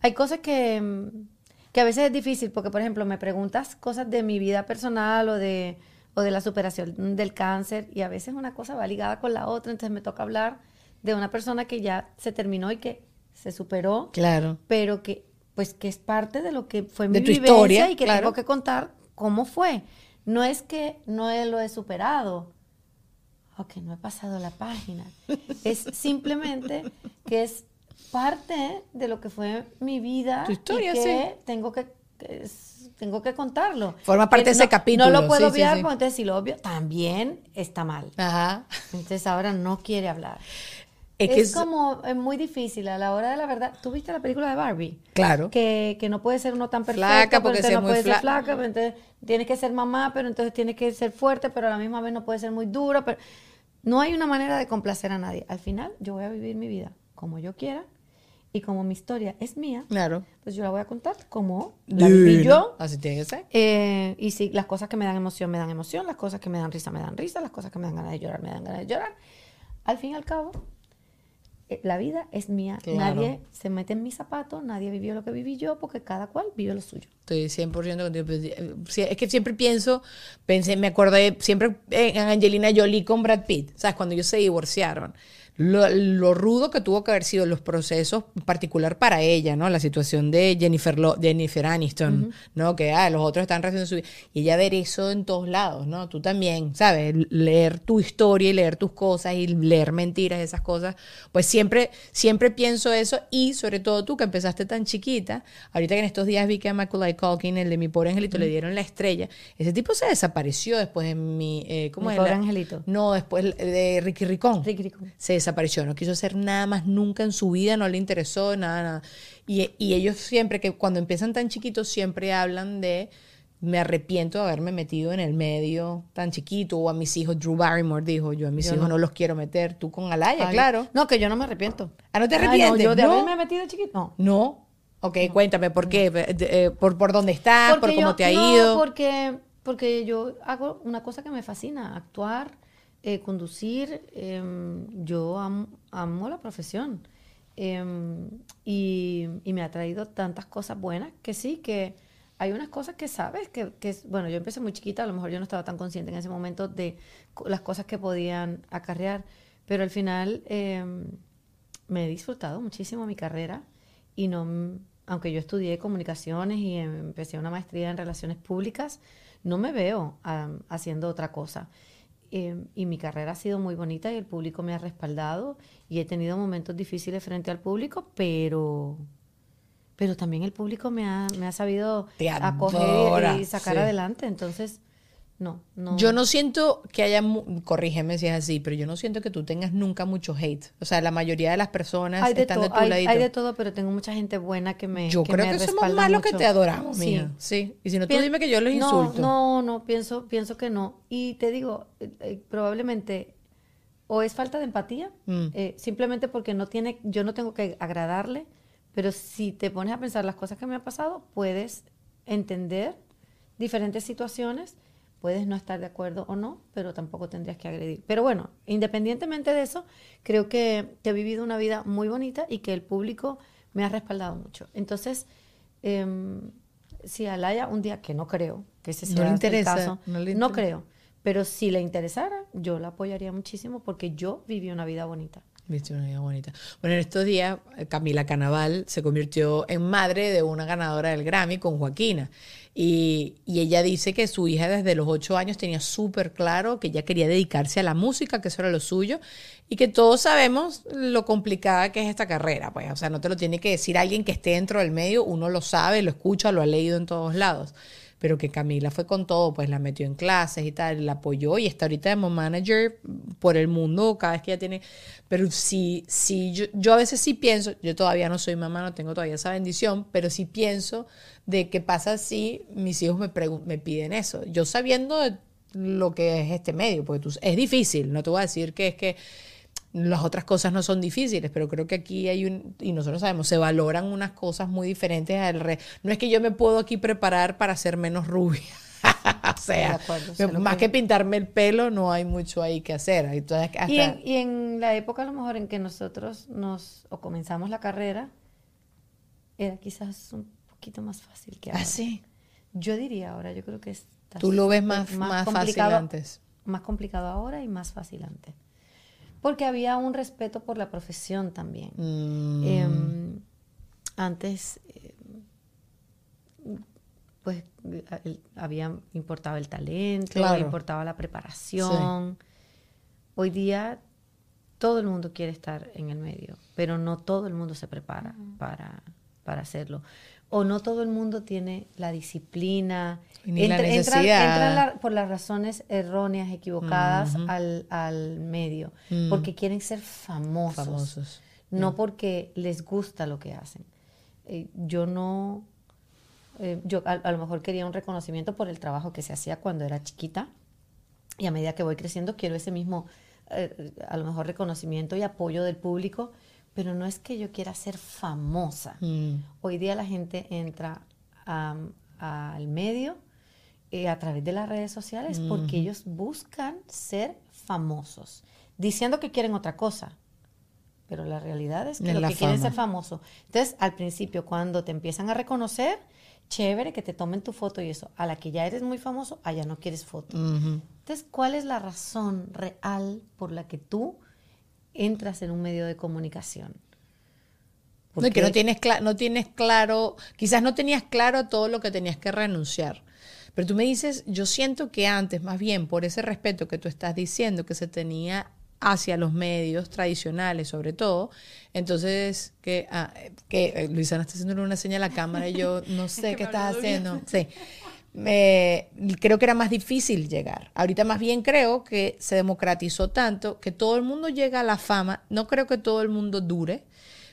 hay cosas que em, que a veces es difícil porque, por ejemplo, me preguntas cosas de mi vida personal o de, o de la superación del cáncer y a veces una cosa va ligada con la otra, entonces me toca hablar de una persona que ya se terminó y que se superó, claro, pero que pues que es parte de lo que fue mi vivencia y que tengo que contar cómo fue. No es que no lo he superado, ok, no he pasado la página. es simplemente que es parte de lo que fue mi vida. Tu historia, y que Tengo que, tengo que contarlo. Forma parte de ese capítulo. No lo puedo obviar, porque entonces si lo obvio, también está mal. Ajá. Entonces ahora no quiere hablar. Es, es como es muy difícil a la hora de la verdad. ¿Tú viste la película de Barbie? Claro. Que, que no puede ser uno tan perfecto, flaca porque pero no puede ser flaca, entonces tiene que ser mamá, pero entonces tiene que ser fuerte, pero a la misma vez no puede ser muy dura. Pero no hay una manera de complacer a nadie. Al final, yo voy a vivir mi vida como yo quiera y como mi historia es mía, claro. pues yo la voy a contar como la viví yo. Así tiene que ser. Eh, y si las cosas que me dan emoción me dan emoción, las cosas que me dan risa me dan risa, las cosas que me dan ganas de llorar me dan ganas de llorar. Al fin y al cabo, eh, la vida es mía. Nadie se mete en mis zapatos, nadie vivió lo que viví yo, porque cada cual vive lo suyo. Estoy 100% contigo. Pues, eh, es que siempre pienso, pensé, me acordé siempre en Angelina Jolie con Brad Pitt, ¿sabes? Cuando ellos se divorciaron lo, rudo que tuvo que haber sido los procesos, en particular para ella, ¿no? La situación de Jennifer, Jennifer Aniston, ¿no? Que ah, los otros están recibiendo su vida. Y ella ver eso en todos lados, ¿no? Tú también, ¿sabes? Leer tu historia y leer tus cosas y leer mentiras, esas cosas. Pues siempre, siempre pienso eso y sobre todo tú que empezaste tan chiquita, ahorita que en estos días vi que a Macaulay Culkin, el de Mi Pobre Angelito, le dieron la estrella. Ese tipo se desapareció después de mi... Eh, ¿Cómo mi es? Pobre Angelito. No, después de Ricky Ricón. Ricky Ricón. Se desapareció, no quiso hacer nada más nunca en su vida, no le interesó nada, nada. Y, y ellos siempre, que cuando empiezan tan chiquitos, siempre hablan de me arrepiento de haberme metido en el medio tan chiquito o a mis hijos, Drew Barrymore dijo, yo a mis hijos no. los quiero meter, tú con Alaya, claro. No, que yo no me arrepiento. Ah, no te arrepientes. yo de haberme metido chiquito, no. No. Ok, cuéntame, ¿por qué? Eh, ¿Por, ¿Por dónde estás? ¿Por cómo te ha ido? Porque, porque yo hago una cosa que me fascina, actuar, eh, conducir. Em, yo amo, la profesión. Em, y, me ha traído tantas cosas buenas que sí, que hay unas cosas que sabes, que, que, bueno, yo empecé muy chiquita, a lo mejor yo no estaba tan consciente en ese momento de las cosas que podían acarrear, pero al final em, me he disfrutado muchísimo mi carrera y no, aunque yo estudié comunicaciones y empecé una maestría en relaciones públicas, no me veo haciendo otra cosa. Em, y mi carrera ha sido muy bonita y el público me ha respaldado y he tenido momentos difíciles frente al público, pero pero también el público me ha, me ha sabido acoger y sacar adelante. Entonces, no, no. Yo no siento que haya, corrígeme si es así, pero yo no siento que tú tengas nunca mucho hate. O sea, la mayoría de las personas están de tu hay, ladito. Hay de todo, pero tengo mucha gente buena que me Yo creo que somos más los que te adoramos, sí. mía. Sí. Y si no, tú dime que yo los insulto. No, no, pienso, pienso que no. Y te digo, eh, eh, probablemente o es falta de empatía, mm. eh, simplemente porque no tiene, yo no tengo que agradarle, pero si te pones a pensar las cosas que me han pasado, puedes entender diferentes situaciones, Puedes no estar de acuerdo o no, pero tampoco tendrías que agredir. Pero bueno, independientemente de eso, creo que, que he vivido una vida muy bonita y que el público me ha respaldado mucho. Entonces, em, si a Laia un día, que no creo, que ese No sea le el caso, no no, le interesa. creo, pero si le interesara, yo la apoyaría muchísimo porque yo viví una vida bonita. Viste una vida bonita. Bueno, en estos días eh, Camila Canaval se convirtió en madre de una ganadora del Grammy con Joaquina. Y, y ella dice que su hija desde los ocho años tenía súper claro que ella quería dedicarse a la música, que eso era lo suyo, y que todos sabemos lo complicada que es esta carrera. Pues, o sea, no te lo tiene que decir alguien que esté dentro del medio, uno lo sabe, lo escucha, lo ha leído en todos lados pero que Camila fue con todo, pues la metió en clases y tal, la apoyó y está ahorita como manager por el mundo cada vez que ella tiene, pero sí, sí, yo, yo a veces sí pienso, yo todavía no soy mamá, no tengo todavía esa bendición, pero sí pienso de qué pasa si mis hijos me, me piden eso, yo sabiendo lo que es este medio, porque tú, es difícil, no te voy a decir que es que las otras cosas no son difíciles, pero creo que aquí hay un, y nosotros sabemos, se valoran unas cosas muy diferentes al re. No es que yo me puedo aquí preparar para ser menos rubia. o sea, acuerdo, más que- que pintarme el pelo, no hay mucho ahí que hacer. Entonces, hasta, Y en, y en la época a lo mejor en que nosotros nos o comenzamos la carrera, era quizás un poquito más fácil que ahora. Ah, sí. Yo diría ahora, yo creo que está Tú lo ves súper- más, más, fácil complicado- antes. Más complicado ahora y más fácil antes. Porque había un respeto por la profesión también. Mm, Em, antes, eh, pues había importaba el talento, Claro. importaba la preparación. Hoy día todo el mundo quiere estar en el medio, pero no todo el mundo se prepara para, para hacerlo. O no todo el mundo tiene la disciplina. Ni la entran- entran la- por las razones erróneas, equivocadas al, al medio, porque quieren ser famosos, Famosos. no porque les gusta lo que hacen. Eh, yo no, eh, yo a, a lo mejor quería un reconocimiento por el trabajo que se hacía cuando era chiquita y a medida que voy creciendo quiero ese mismo, eh, a lo mejor reconocimiento y apoyo del público, pero no es que yo quiera ser famosa. Mm. Hoy día la gente entra al medio eh, a través de las redes sociales porque ellos buscan ser famosos, diciendo que quieren otra cosa. Pero la realidad es que Es lo que quieren es ser famoso. Entonces, al principio, cuando te empiezan a reconocer, chévere que te tomen tu foto y eso. A la que ya eres muy famoso, allá no quieres foto. Ujú. Entonces, ¿cuál es la razón real por la que tú entras en un medio de comunicación? No, y que no Porque- tienes, no tienes claro, quizás no tenías claro todo lo que tenías que renunciar. Pero tú me dices, yo siento que antes, más bien por ese respeto que tú estás diciendo que se tenía hacia los medios tradicionales, sobre todo, entonces que, ah, eh, que eh, Luisana está haciendo una señal a la cámara y yo no sé que qué estás haciendo. Sí. Creo que era más difícil llegar. Ahorita más bien creo que se democratizó tanto que todo el mundo llega a la fama. No creo que todo el mundo dure,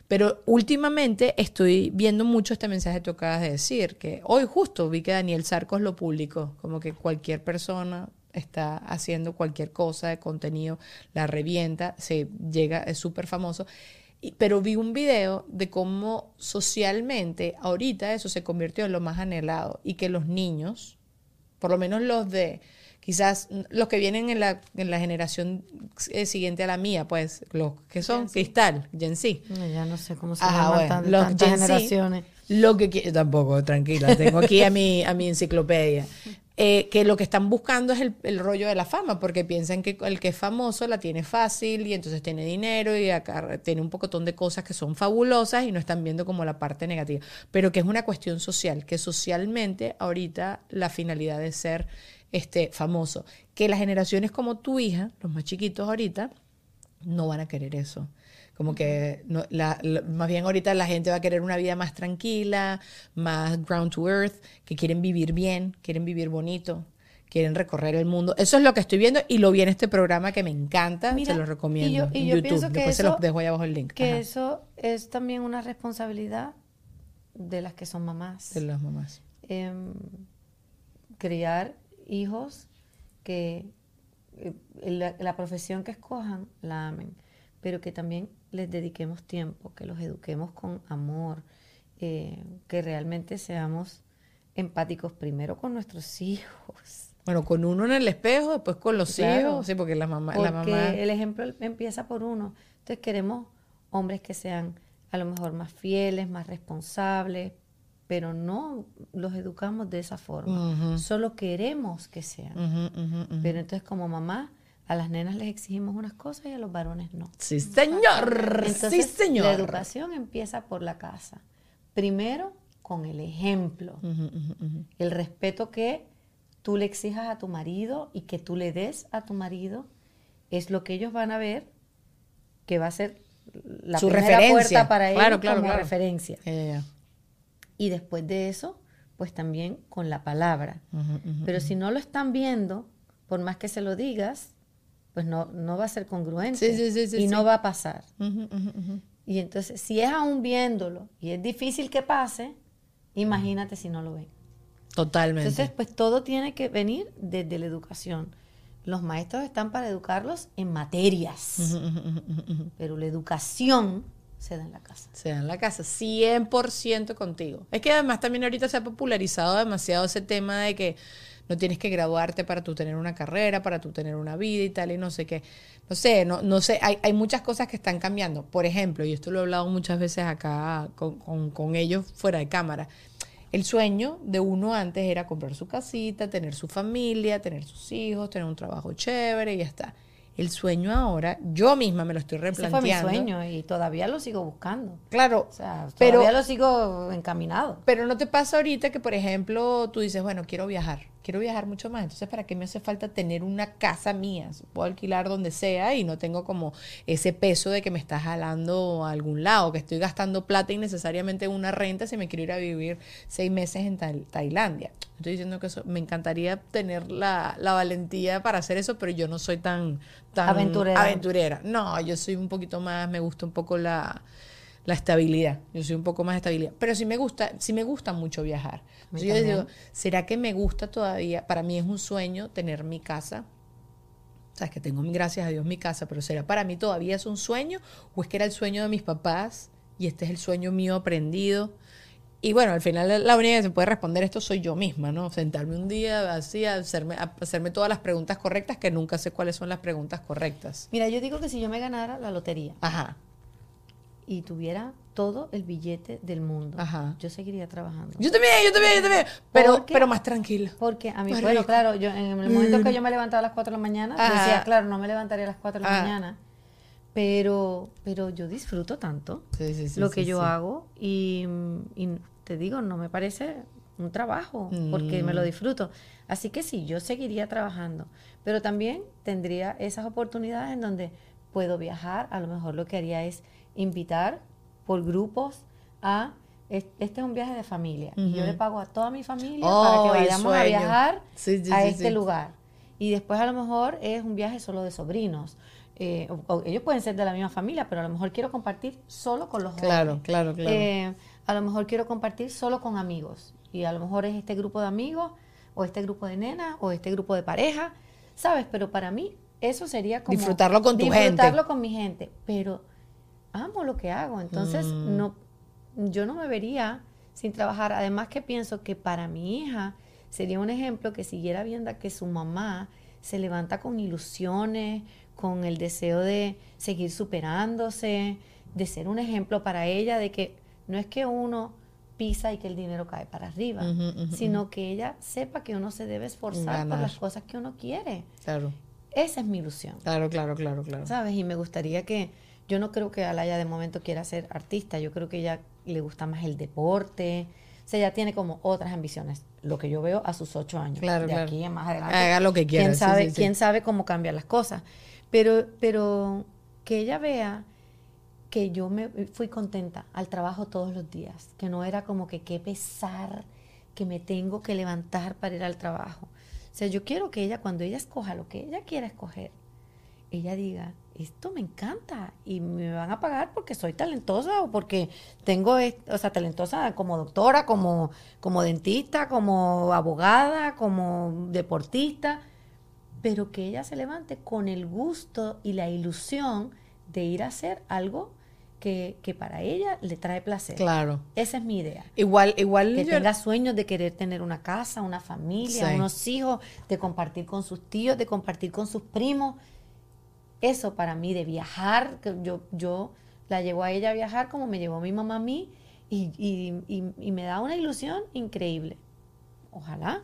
pero últimamente estoy viendo mucho este mensaje que acabas de decir, que hoy justo vi que Daniel Sarcos lo publicó, como que cualquier persona está haciendo cualquier cosa de contenido, la revienta, se llega, es súper famoso. Pero vi un video de cómo socialmente ahorita eso se convirtió en lo más anhelado y que los niños, por lo menos los de, quizás los que vienen en la, en la generación eh, siguiente a la mía, pues los que son cristal, Gen Z, No, ya no sé cómo se Ajá, llaman bueno, tan- los tantas Gen Z, generaciones. Lo que qui- tampoco, tranquila, tengo aquí a mi, a mi enciclopedia. Eh, que lo que están buscando es el, rollo de la fama, porque piensan que el que es famoso la tiene fácil y entonces tiene dinero y acá tiene un pocotón de cosas que son fabulosas y no están viendo como la parte negativa. Pero que es una cuestión social, que socialmente ahorita la finalidad es ser este, famoso. Que las generaciones como tu hija, los más chiquitos ahorita, no van a querer eso. Como que no- la- la- más bien ahorita la gente va a querer una vida más tranquila, más ground to earth, que quieren vivir bien, quieren vivir bonito, quieren recorrer el mundo. Eso es lo que estoy viendo y lo vi en este programa que me encanta, Mira, se lo recomiendo y yo- y en yo YouTube. Después se eso- los dejo ahí abajo el link. Que Ajá, eso es también una responsabilidad de las que son mamás. de las mamás. Em, criar hijos que eh, la, la profesión que escojan la amen, pero que también les dediquemos tiempo, que los eduquemos con amor, eh, que realmente seamos empáticos primero con nuestros hijos Bueno, con uno en el espejo, después con los Claro. hijos, sí, porque la mamá, Porque la mamá. el ejemplo empieza por uno. Entonces queremos hombres que sean a lo mejor más fieles, más responsables, pero no los educamos de esa forma. Solo queremos que sean. Pero entonces como mamá, a las nenas les exigimos unas cosas y a los varones no. Sí, señor. sí, señor. la educación empieza por la casa. Primero, con el ejemplo. El respeto que tú le exijas a tu marido y que tú le des a tu marido es lo que ellos van a ver que va a ser la Su primera referencia. puerta para ellos Claro, claro, como claro. referencia. Y después de eso, pues también con la palabra. Ujú, ujú. Pero si no lo están viendo, por más que se lo digas, pues no, no va a ser congruente Sí, sí, sí, sí, y no va a pasar. Ujú, ujú. Y entonces, si es aún viéndolo y es difícil que pase, imagínate si no lo ven. Totalmente. Entonces, pues todo tiene que venir desde la educación. Los maestros están para educarlos en materias, pero la educación se da en la casa. Se da en la casa, 100% contigo. Es que además también ahorita se ha popularizado demasiado ese tema de que no tienes que graduarte para tú tener una carrera, para tú tener una vida y tal, y no sé qué. No sé, no, no sé, hay, hay muchas cosas que están cambiando. Por ejemplo, y esto lo he hablado muchas veces acá con, con- con ellos fuera de cámara. El sueño de uno antes era comprar su casita, tener su familia, tener sus hijos, tener un trabajo chévere y ya está. El sueño ahora, yo misma me lo estoy Ese replanteando. fue mi sueño y todavía lo sigo buscando. Claro, O sea, pero, todavía lo sigo encaminado. pero no te pasa ahorita que, por ejemplo, tú dices, bueno, quiero viajar, quiero viajar mucho más. Entonces, ¿para qué me hace falta tener una casa mía? Puedo alquilar donde sea y no tengo como ese peso de que me está jalando a algún lado, que estoy gastando plata innecesariamente en una renta si me quiero ir a vivir seis meses en Tai- Tailandia. Estoy diciendo que eso, me encantaría tener la, la valentía para hacer eso, pero yo no soy tan, tan Aventurera. aventurera. No, yo soy un poquito más, me gusta un poco la, la estabilidad. Yo soy un poco más de estabilidad. Pero sí me gusta, sí me gusta mucho viajar. yo digo, ¿será que me gusta todavía? Para mí es un sueño tener mi casa. O sea, es que tengo, gracias a Dios, mi casa, pero ¿será para mí todavía es un sueño? ¿O es que era el sueño de mis papás y este es el sueño mío aprendido? Y bueno, al final la única que se puede responder esto soy yo misma, ¿no? Sentarme un día así, a hacerme, a hacerme todas las preguntas correctas, que nunca sé cuáles son las preguntas correctas. Mira, yo digo que si yo me ganara la lotería Ajá. Y tuviera todo el billete del mundo, Ajá. yo seguiría trabajando. Yo también, yo también, yo también. Pero, pero más tranquila. Porque a mí, Más bueno, rico. claro, yo en el momento que yo me levantaba a las 4 de la mañana, Ajá. decía, claro, no me levantaría a las 4 de la mañana, pero, pero yo disfruto tanto Sí, sí, sí, lo que yo hago y, y te digo, no me parece un trabajo porque me lo Mm. disfruto. Así que sí, yo seguiría trabajando, pero también tendría esas oportunidades en donde puedo viajar. A lo mejor lo que haría es invitar por grupos a es- este es un viaje de familia yo le pago a toda mi familia Oh, para que vayamos a viajar Sí, sí, a sí, este lugar. Y después a lo mejor es un viaje solo de sobrinos. Eh, o- o ellos pueden ser de la misma familia, pero a lo mejor quiero compartir solo con los Claro, jóvenes. claro, claro. Eh, a lo mejor quiero compartir solo con amigos. Y a lo mejor es este grupo de amigos, o este grupo de nenas, o este grupo de pareja, ¿sabes? Pero para mí eso sería como... Disfrutarlo con tu disfrutarlo gente. con mi gente. Pero amo lo que hago. Entonces, Mm. no, yo no me vería sin trabajar. Además que pienso que para mi hija sería un ejemplo que siguiera viendo que su mamá se levanta con ilusiones, con el deseo de seguir superándose, de ser un ejemplo para ella, de que no es que uno pisa y que el dinero cae para arriba, sino que ella sepa que uno se debe esforzar por las cosas que uno quiere. Claro, Esa es mi ilusión. claro, claro, claro, claro. ¿sabes? Y me gustaría que, yo no creo que Alaya de momento quiera ser artista, yo creo que ella le gusta más el deporte, o sea, ella tiene como otras ambiciones, lo que yo veo a sus ocho años, Claro, de claro. aquí en más adelante. Haga lo que quiera, ¿Quién sabe, sí, sí. quién sabe cómo cambian las cosas? Pero, pero que ella vea que yo me fui contenta al trabajo todos los días, que no era como que qué pesar que me tengo que levantar para ir al trabajo. O sea, yo quiero que ella, cuando ella escoja lo que ella quiera escoger, ella diga, esto me encanta y me van a pagar porque soy talentosa o porque tengo, o sea, talentosa como doctora, como, como dentista, como abogada, como deportista, pero que ella se levante con el gusto y la ilusión de ir a hacer algo que, que para ella le trae placer. Claro. Esa es mi idea. Igual, igual Que yo- tenga sueños de querer tener una casa, una familia, Sí. unos hijos, de compartir con sus tíos, de compartir con sus primos. Eso para mí, de viajar, que yo, yo la llevo a ella a viajar como me llevó mi mamá a mí y, y- y- y me da una ilusión increíble. Ojalá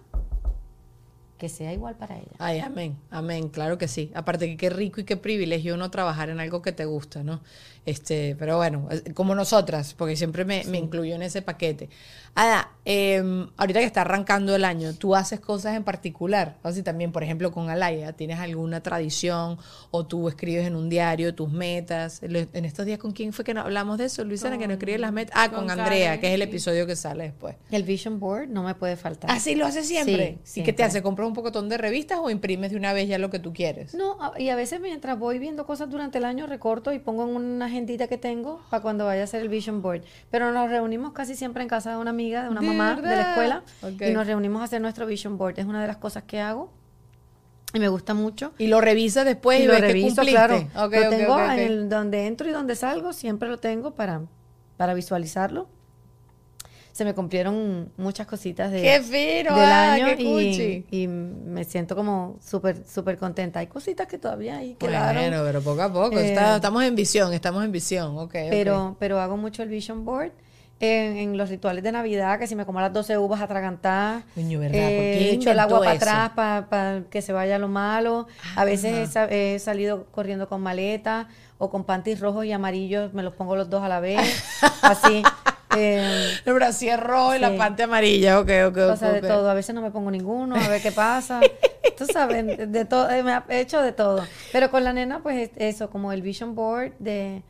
que sea igual para ella. Ay, amén, amén, claro que sí. Aparte que qué rico y qué privilegio uno trabajar en algo que te gusta, ¿no? Este, pero bueno, como nosotras, porque siempre me, me incluyo en ese paquete. Ada, eh, ahorita que está arrancando el año, ¿tú haces cosas en particular? Así también, por ejemplo, con Alaya, ¿tienes alguna tradición o tú escribes en un diario tus metas? En estos días, ¿con quién fue que hablamos de eso, Luisana, que no escribe las metas? Ah, con, con Andrea, Karen, que es el sí. episodio que sale después. El vision board no me puede faltar. Así lo haces siempre. Sí, ¿Y qué te siempre. hace? ¿Compras un pocotón de revistas o imprimes de una vez ya lo que tú quieres? No, y a veces mientras voy viendo cosas durante el año recorto y pongo en una agendita que tengo para cuando vaya a hacer el vision board. Pero nos reunimos casi siempre en casa de una amiga, de una ¿De mamá de la escuela y nos reunimos a hacer nuestro vision board. Es una de las cosas que hago y me gusta mucho. Y lo revisas después y, y lo ves reviso, que cumpliste. claro. Lo tengo en el- donde entro y donde salgo, siempre lo tengo para, para visualizarlo. Se me cumplieron muchas cositas de, ¡Qué fino! del ah, año qué cuchi! y, y me siento como súper súper contenta. Hay cositas que todavía ahí quedaron. Bueno, pero poco a poco. Eh, está- estamos en visión, estamos en visión. Ok, ok. pero, pero hago mucho el vision board. En, en los rituales de Navidad, que si me como las 12 uvas atragantadas, Coño, ¿verdad? ¿Por qué eh, echo el agua para atrás para que se vaya lo malo. A veces he, he salido corriendo con maleta o con panties rojos y amarillos, me los pongo los dos a la vez, así. Eh, El brasier rojo y la parte amarilla. Ok, ok, o ok. sea, de ok. todo. A veces no me pongo ninguno, a ver qué pasa. Tú sabes, de todo, eh, me he hecho de todo. Pero con la nena, pues es eso, como el vision board de,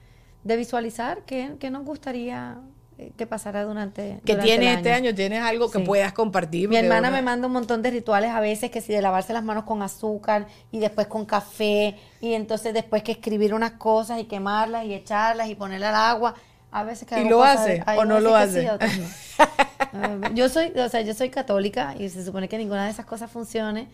de visualizar qué, qué nos gustaría eh, que pasara durante, Que durante tienes el este año, tienes algo que puedas compartir. Mi hermana me manda un montón de rituales a veces, que si de lavarse las manos con azúcar y después con café y entonces después que escribir unas cosas y quemarlas y echarlas y ponerle al agua. A veces que ¿Y lo hace o no lo hace? sí, otras no. Eh, yo soy, o sea, yo soy católica y se supone que ninguna de esas cosas funcione,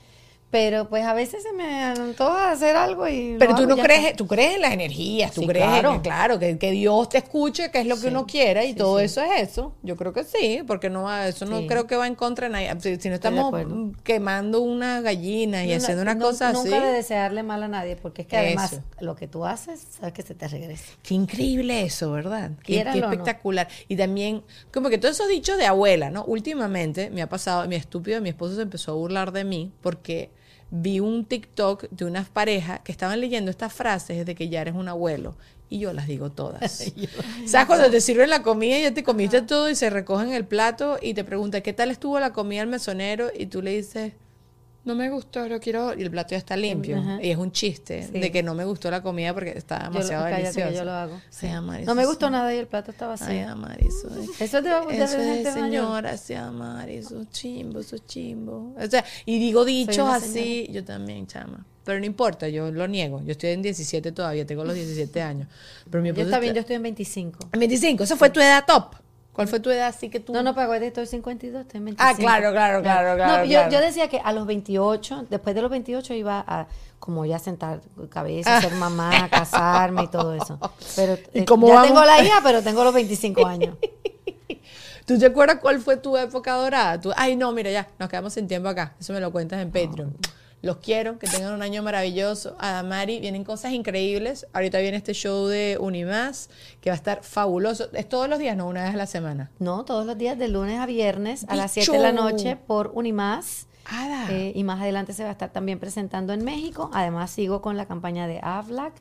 pero pues a veces se me antoja hacer algo y Pero tú no crees, está. tú crees en las energías, tú Sí, crees en claro. que, claro, que, que Dios te escuche, que es lo que Sí, uno quiera y sí, todo eso es eso. Yo creo que sí, porque no va, eso no creo que va en contra de nadie. Si, si no estamos quemando una gallina y No, haciendo una no- cosa así. Nunca de desearle mal a nadie, porque es que además Eso. lo que tú haces, sabes que se te regresa. Qué increíble eso, ¿verdad? Qué, no. espectacular. Y también, como que todos esos dichos de abuela, ¿no? Últimamente me ha pasado, mi estúpido, mi esposo se empezó a burlar de mí porque vi un TikTok de unas parejas que estaban leyendo estas frases de que ya eres un abuelo. Y yo las digo todas. ¿Sabes? Cuando te sirven la comida y ya te comiste todo y se recogen el plato y te preguntan, ¿qué tal estuvo la comida al mesonero? Y tú le dices, no me gustó, lo quiero. Y el plato ya está limpio. Ajá. Y es un chiste Sí. de que no me gustó la comida porque está Yo demasiado cállate que deliciosa. yo lo hago. Se llama No me gustó nada y el plato estaba Ay, vacío. amar eso. es- Eso es de, de Eso es, gente mayor. señora, se amar eso, chimbo, eso chimbo. O sea, y digo dichos así, yo también, chama. Pero no importa, yo lo niego. Yo estoy en 17 todavía, tengo los 17 años. Pero mi Yo está bien, yo está- estoy en 25. en 25, esa fue tu edad top. ¿Cuál fue tu edad así que tú? No, no, pero estoy en 52, estoy en 25. Ah, claro, claro, claro, claro, No, yo, claro. yo decía que a los 28, después de los 28 iba a como ya sentar cabeza, ser mamá, casarme y todo eso. Pero ¿Y eh, cómo ya vamos? tengo la hija, pero tengo los 25 años. ¿Tú te acuerdas cuál fue tu época dorada? Tú, ay, no, mira, ya, nos quedamos sin tiempo acá. Eso me lo cuentas en Patreon. Los quiero, que tengan un año maravilloso. Adamari, vienen cosas increíbles. Ahorita viene este show de Unimás, que va a estar fabuloso. Es todos los días, no, una vez a la semana. No, todos los días de lunes a viernes a las Bicho. 7 de la noche por Unimás. Ada. Eh, y más adelante se va a estar también presentando en México. Además, sigo con la campaña de AVLAC,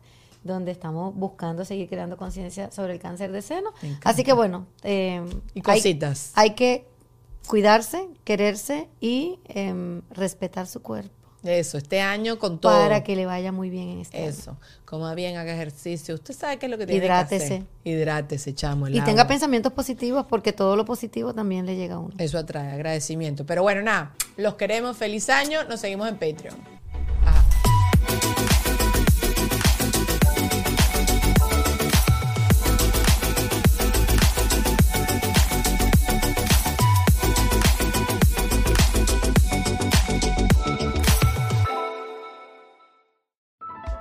donde estamos buscando seguir creando conciencia sobre el cáncer de seno. Así que bueno, eh, Y cositas. Hay, que cuidarse, quererse y em, respetar su cuerpo Eso, este año con todo. para que le vaya muy bien en este año. Eso, coma bien, haga ejercicio. Usted sabe qué es lo que tiene que hacer. Hidrátese. Hidrátese, chamo. el Y tenga pensamientos positivos porque todo lo positivo también le llega a uno. Eso atrae agradecimiento. Pero bueno, nada, los queremos. Feliz año. Nos seguimos en Patreon.